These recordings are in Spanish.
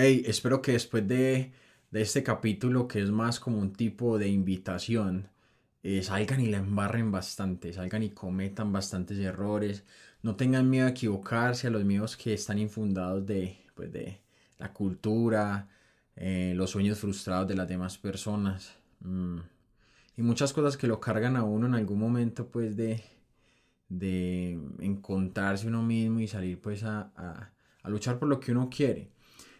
Hey, espero que después de, de este capítulo, que es más como un tipo de invitación, eh, salgan y la embarren bastante, salgan y cometan bastantes errores, no tengan miedo a equivocarse, a los miedos que están infundados de, pues de la cultura, eh, los sueños frustrados de las demás personas. Mm, y muchas cosas que lo cargan a uno en algún momento pues de, de encontrarse uno mismo y salir pues a, a, a luchar por lo que uno quiere.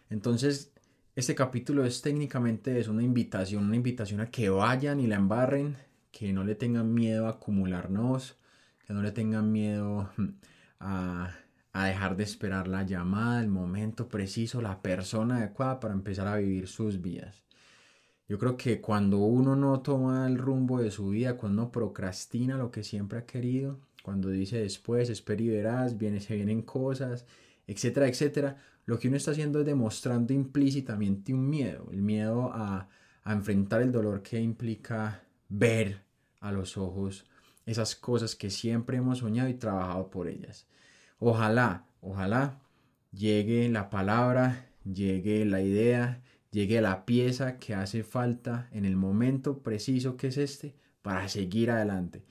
Entonces, este capítulo es técnicamente es una invitación, una invitación a que vayan y la embarren, que no le tengan miedo a acumularnos, que no le tengan miedo a, a dejar de esperar la llamada, el momento preciso, la persona adecuada para empezar a vivir sus vidas. Yo creo que cuando uno no toma el rumbo de su vida, cuando uno procrastina lo que siempre ha querido, cuando dice después, espera y verás, viene, se vienen cosas, etcétera, etcétera, lo que uno está haciendo es demostrando implícitamente un miedo, el miedo a, a enfrentar el dolor que implica ver a los ojos esas cosas que siempre hemos soñado y trabajado por ellas. Ojalá, ojalá llegue la palabra, llegue la idea, llegue la pieza que hace falta en el momento preciso que es este para seguir adelante.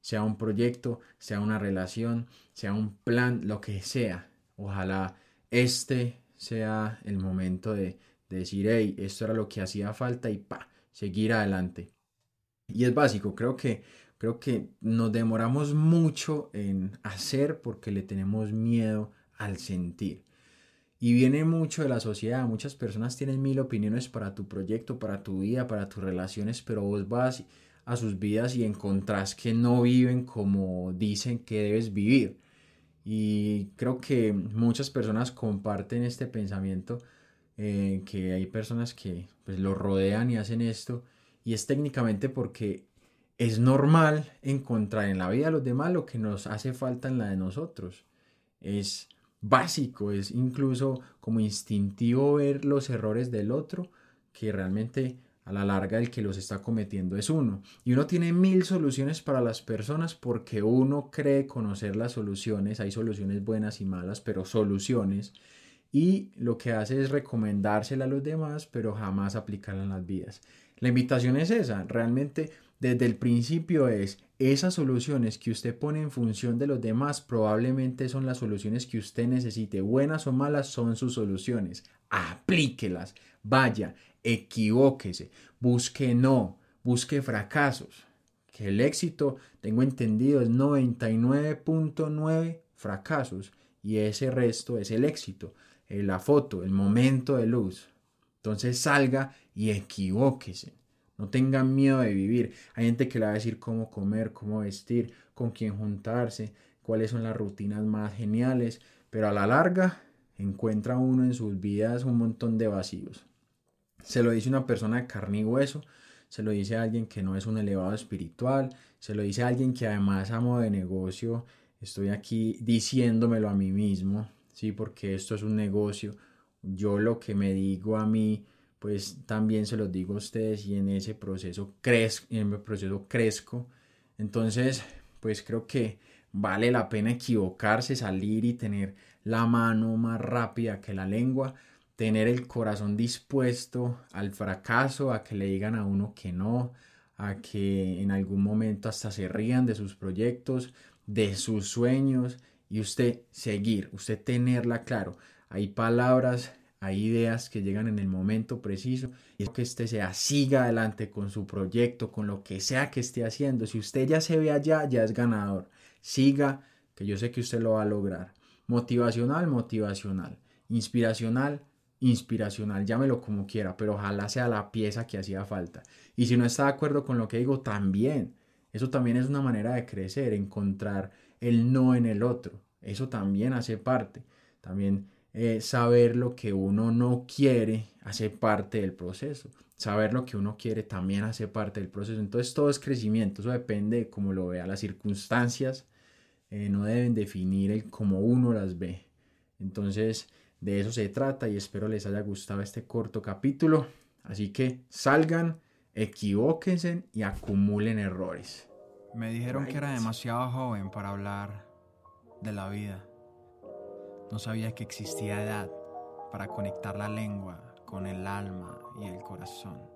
Sea un proyecto, sea una relación, sea un plan, lo que sea. Ojalá este sea el momento de, decir, hey, esto era lo que hacía falta y pa, seguir adelante. Y es básico, creo que Creo que nos demoramos mucho en hacer porque le tenemos miedo al sentir. Y viene mucho de la sociedad. Muchas personas tienen mil opiniones para tu proyecto, para tu vida, para tus relaciones, pero vos vas a sus vidas y encontrás que no viven como dicen que debes vivir. Y creo que muchas personas comparten este pensamiento, eh, que hay personas que pues, lo rodean y hacen esto. Y es técnicamente porque es normal encontrar en la vida de los demás lo que nos hace falta en la de nosotros. Es básico, es incluso como instintivo ver los errores del otro, que realmente a la larga el que los está cometiendo es uno. Y uno tiene mil soluciones para las personas porque uno cree conocer las soluciones. Hay soluciones buenas y malas, pero soluciones. Y lo que hace es recomendársela a los demás, pero jamás aplicarla en las vidas. La invitación es esa, realmente desde el principio es esas soluciones que usted pone en función de los demás probablemente son las soluciones que usted necesite. Buenas o malas son sus soluciones. Aplíquelas. Vaya, equivóquese. Busque no. Busque fracasos. Que el éxito, tengo entendido, es 99.9 fracasos. Y ese resto es el éxito. Eh, la foto, el momento de luz. Entonces salga y equivóquese. No tengan miedo de vivir. Hay gente que le va a decir cómo comer, cómo vestir, con quién juntarse, cuáles son las rutinas más geniales, pero a la larga encuentra uno en sus vidas un montón de vacíos. Se lo dice una persona de carne y hueso, se lo dice a alguien que no es un elevado espiritual, se lo dice a alguien que además amo de negocio, estoy aquí diciéndomelo a mí mismo, sí, porque esto es un negocio. Yo lo que me digo a mí pues también se los digo a ustedes y en ese proceso crezco, en el proceso crezco. Entonces, pues creo que vale la pena equivocarse, salir y tener la mano más rápida que la lengua, tener el corazón dispuesto al fracaso, a que le digan a uno que no, a que en algún momento hasta se rían de sus proyectos, de sus sueños y usted seguir, usted tenerla claro. Hay palabras hay ideas que llegan en el momento preciso y que usted sea siga adelante con su proyecto, con lo que sea que esté haciendo. Si usted ya se ve allá, ya es ganador. Siga, que yo sé que usted lo va a lograr. Motivacional, motivacional. Inspiracional, inspiracional. Llámelo como quiera, pero ojalá sea la pieza que hacía falta. Y si no está de acuerdo con lo que digo, también. Eso también es una manera de crecer, encontrar el no en el otro. Eso también hace parte. También eh, saber lo que uno no quiere hace parte del proceso. Saber lo que uno quiere también hace parte del proceso. Entonces todo es crecimiento, eso depende de cómo lo vea. Las circunstancias eh, no deben definir el cómo uno las ve. Entonces de eso se trata y espero les haya gustado este corto capítulo. Así que salgan, equivóquense y acumulen errores. Me dijeron que era demasiado joven para hablar de la vida. No sabía que existía edad para conectar la lengua con el alma y el corazón.